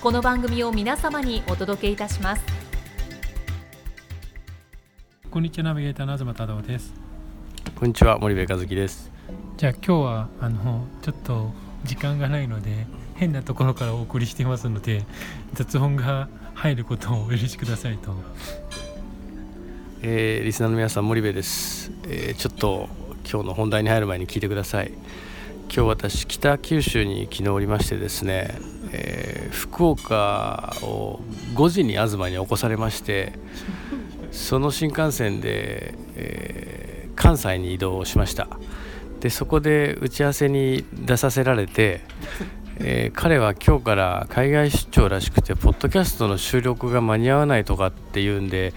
この番組を皆様にお届けいたします。こんにちはナビゲーターの東忠夫です。こんにちは森部和樹です。じゃあ今日はあのちょっと時間がないので変なところからお送りしていますので雑音が入ることをお許しくださいと、えー、リスナーの皆さん森部です、えー、ちょっと今日の本題に入る前に聞いてください今日私北九州に昨日おりましてですね、えー、福岡を5時に東に起こされましてその新幹線で、えー、関西に移動しました。でそこで打ち合わせに出させられて、えー、彼は今日から海外出張らしくてポッドキャストの収録が間に合わないとかっていうんで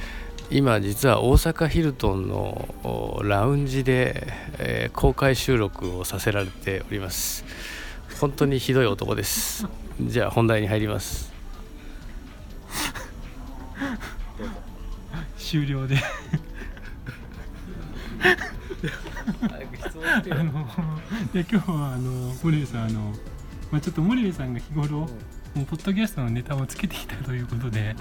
今実は大阪ヒルトンのラウンジで、えー、公開収録をさせられております。本当にひどい男です。じゃあ本題に入ります。終了で。あので今日はあの森部さんあの、まあ、ちょっと森部さんが日頃、もうポッドキャストのネタをつけてきたということで、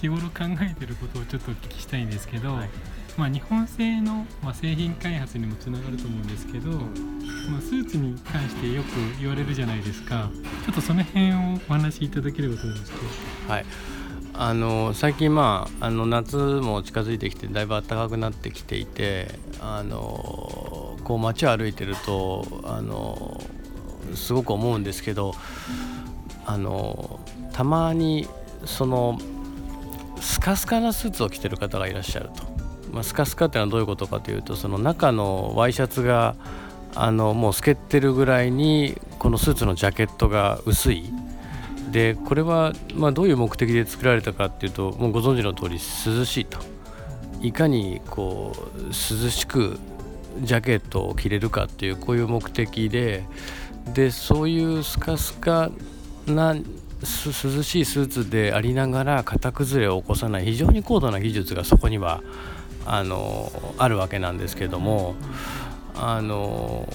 日頃考えてることをちょっとお聞きしたいんですけど、はい、まあ、日本製の、まあ、製品開発にもつながると思うんですけど、まあ、スーツに関してよく言われるじゃないですか。ちょっとその辺をお話しいただければと思いますはい。あの最近、まあ、あの夏も近づいてきてだいぶ暖かくなってきていてあのこう街を歩いてるとあのすごく思うんですけどあのたまにそのスカスカなスーツを着てる方がいらっしゃると、まあ、スカスカっていうのはどういうことかというとその中のワイシャツがあのもう透けてるぐらいにこのスーツのジャケットが薄い。でこれはまどういう目的で作られたかっていうともうご存知の通り涼しいと。いかにこう涼しくジャケットを着れるかっていうこういう目的ででそういうスカスカな涼しいスーツでありながら型崩れを起こさない非常に高度な技術がそこにはあのあるわけなんですけどもあの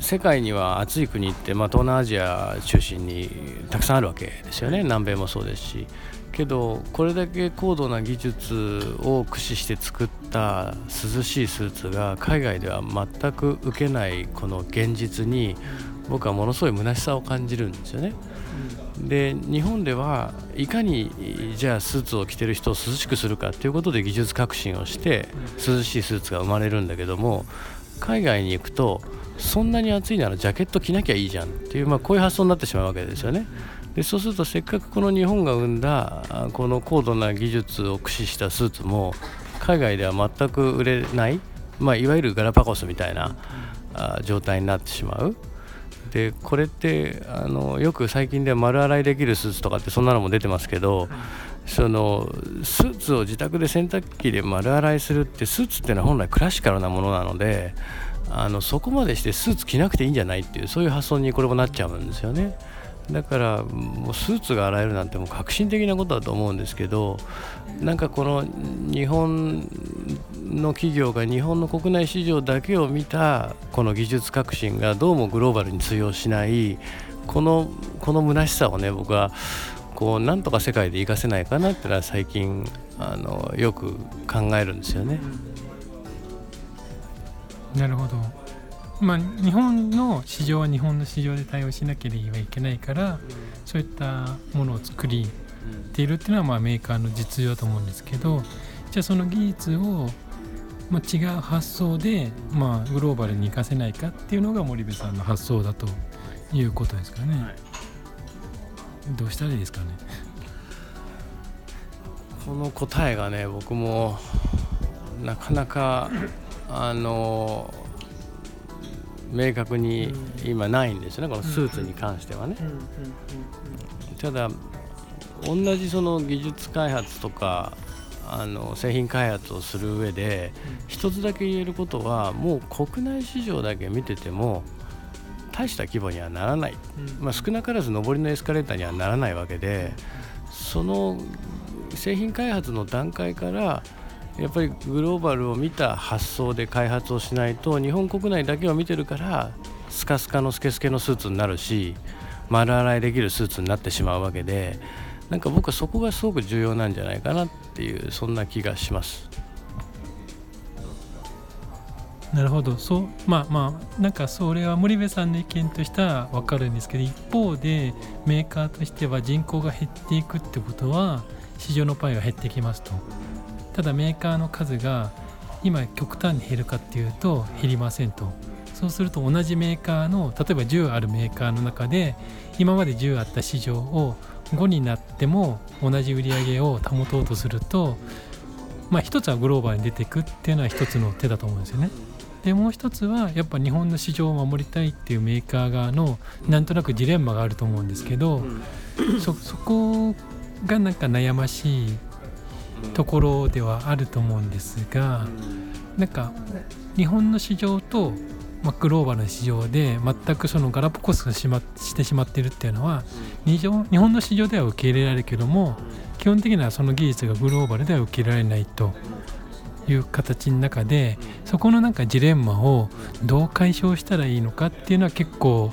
世界には暑い国って、まあ、東南アジア中心にたくさんあるわけですよね。南米もそうですし。けどこれだけ高度な技術を駆使して作った涼しいスーツが海外では全く受けないこの現実に僕はものすごい虚しさを感じるんですよね。で日本ではいかにじゃあスーツを着てる人を涼しくするかということで技術革新をして涼しいスーツが生まれるんだけども海外に行くとそんなに暑いならジャケット着なきゃいいじゃんっていう、まあ、こういう発想になってしまうわけですよね。でそうするとせっかくこの日本が生んだこの高度な技術を駆使したスーツも海外では全く売れない、まあ、いわゆるガラパゴスみたいな状態になってしまう。でこれってあのよく最近では丸洗いできるスーツとかってそんなのも出てますけど、そのスーツを自宅で洗濯機で丸洗いするってスーツっていうのは本来クラシカルなものなのであのそこまでしてスーツ着なくていいんじゃないっていうそういう発想にこれもなっちゃうんですよね。だからもうスーツが洗えるなんてもう革新的なことだと思うんですけどなんかこの日本の企業が日本の国内市場だけを見たこの技術革新がどうもグローバルに通用しないこのこの虚しさをね僕はこうなんとか世界で活かせないかなっていうのは最近あのよく考えるんですよね。なるほどまあ、日本の市場は日本の市場で対応しなければいけないから、そういったものを作りているっていうのはまあメーカーの実情だと思うんですけどじゃあその技術をまあ違う発想でまあグローバルに活かせないかっていうのが森部さんの発想だということですかね。はいどうしたらいいですかね？この答えがね僕もなかなかあの明確に今ないんですよねこのスーツに関してはね。ただ同じその技術開発とかあの製品開発をする上で一つだけ言えることはもう国内市場だけ見てても大した規模にはならない、まあ、少なからず上りのエスカレーターにはならないわけでその製品開発の段階からやっぱりグローバルを見た発想で開発をしないと日本国内だけを見てるからスカスカのスケスケのスーツになるし丸洗いできるスーツになってしまうわけでなんか僕はそこがすごく重要なんじゃないかなっていうそんな気がします。なるほどそうまあまあなんかそれは森部さんの意見としては分かるんですけど一方でメーカーとしては人口が減っていくってことは市場のパイが減ってきますとただメーカーの数が今極端に減るかっていうと減りませんとそうすると同じメーカーの例えば10あるメーカーの中で今まで10あった市場を5になっても同じ売り上げを保とうとするとまあ一つはグローバルに出ていくっていうのは一つの手だと思うんですよね。でもう一つはやっぱ日本の市場を守りたいっていうメーカー側のなんとなくジレンマがあると思うんですけど、そそこがなんか悩ましいところではあると思うんですがなんか日本の市場と、ま、グローバルな市場で全くそのガラパゴスがし,、ま、してしまってるっていうのは日常日本の市場では受け入れられるけども基本的にはその技術がグローバルでは受け入れられないという形の中でそこのなんかジレンマをどう解消したらいいのかっていうのは結構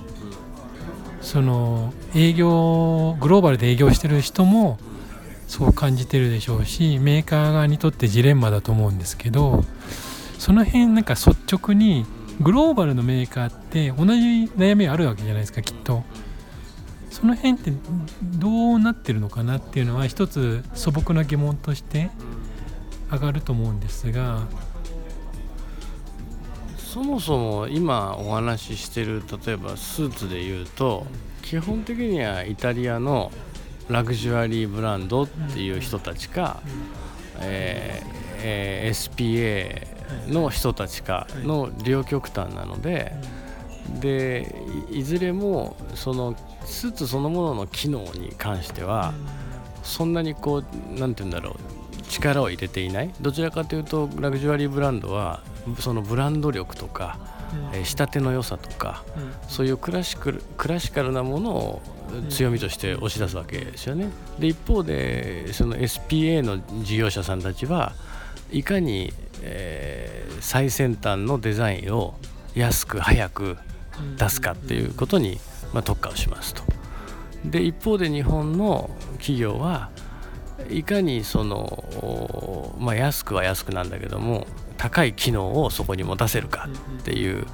その営業グローバルで営業してる人もそう感じてるでしょうしメーカー側にとってジレンマだと思うんですけどその辺なんか率直にグローバルのメーカーって同じ悩みあるわけじゃないですかきっと。その辺ってどうなってるのかなっていうのは一つ素朴な疑問として上がると思うんですがそもそも今お話ししてる例えばスーツで言うと基本的にはイタリアのラグジュアリーブランドっていう人たちか、えーえー SPA の人たちかの両極端なのででいいずれもそのスーツそのものの機能に関してはそんなにこうなんて言うんだろう力を入れていない。どちらかというとラグジュアリーブランドはそのブランド力とか、えー仕立ての良さとかそういうクラシッククラシカルなものを強みとして押し出すわけですよね。で一方でその SPA の事業者さんたちはいかに、えー最先端のデザインを安く早く出すかっていうことに、まあ、特化をしますと。で一方で日本の企業はいかにその、まあ、安くは安くなんだけども高い機能をそこに持たせるかっていう、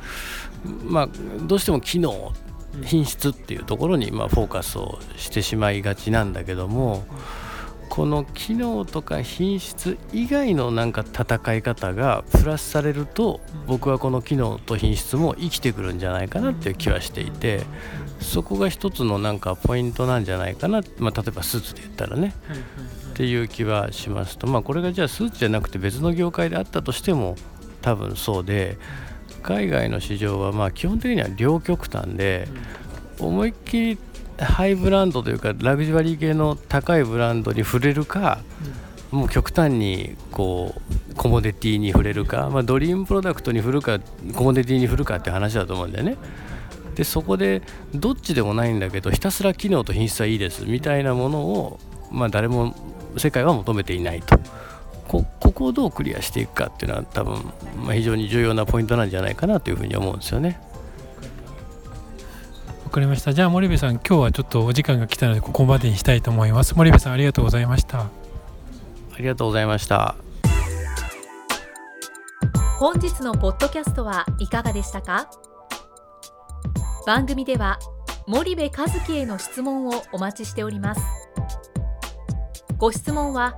まあ、どうしても機能品質っていうところにまあフォーカスをしてしまいがちなんだけどもこの機能とか品質以外のなんか戦い方がプラスされると僕はこの機能と品質も生きてくるんじゃないかなっていう気はしていてそこが一つのなんかポイントなんじゃないかな、まあ、例えばスーツで言ったらねっていう気はしますとまあこれがじゃあスーツじゃなくて別の業界であったとしても多分そうで海外の市場はまあ基本的には両極端で思いっきりハイブランドというかラグジュアリー系の高いブランドに触れるかもう極端にこうコモディティに触れるか、まあ、ドリームプロダクトに振るかコモディティに振るかって話だと思うんだよね。でそこでどっちでもないんだけどひたすら機能と品質はいいですみたいなものを、まあ、誰も世界は求めていないとこここをどうクリアしていくかっていうのは多分、まあ、非常に重要なポイントなんじゃないかなというふうに思うんですよね。わかりました。じゃあ森部さん今日はちょっとお時間が来たのでここまでにしたいと思います。森部さんありがとうございました。ありがとうございました。本日のポッドキャストはいかがでしたか？番組では森部和樹への質問をお待ちしております。ご質問は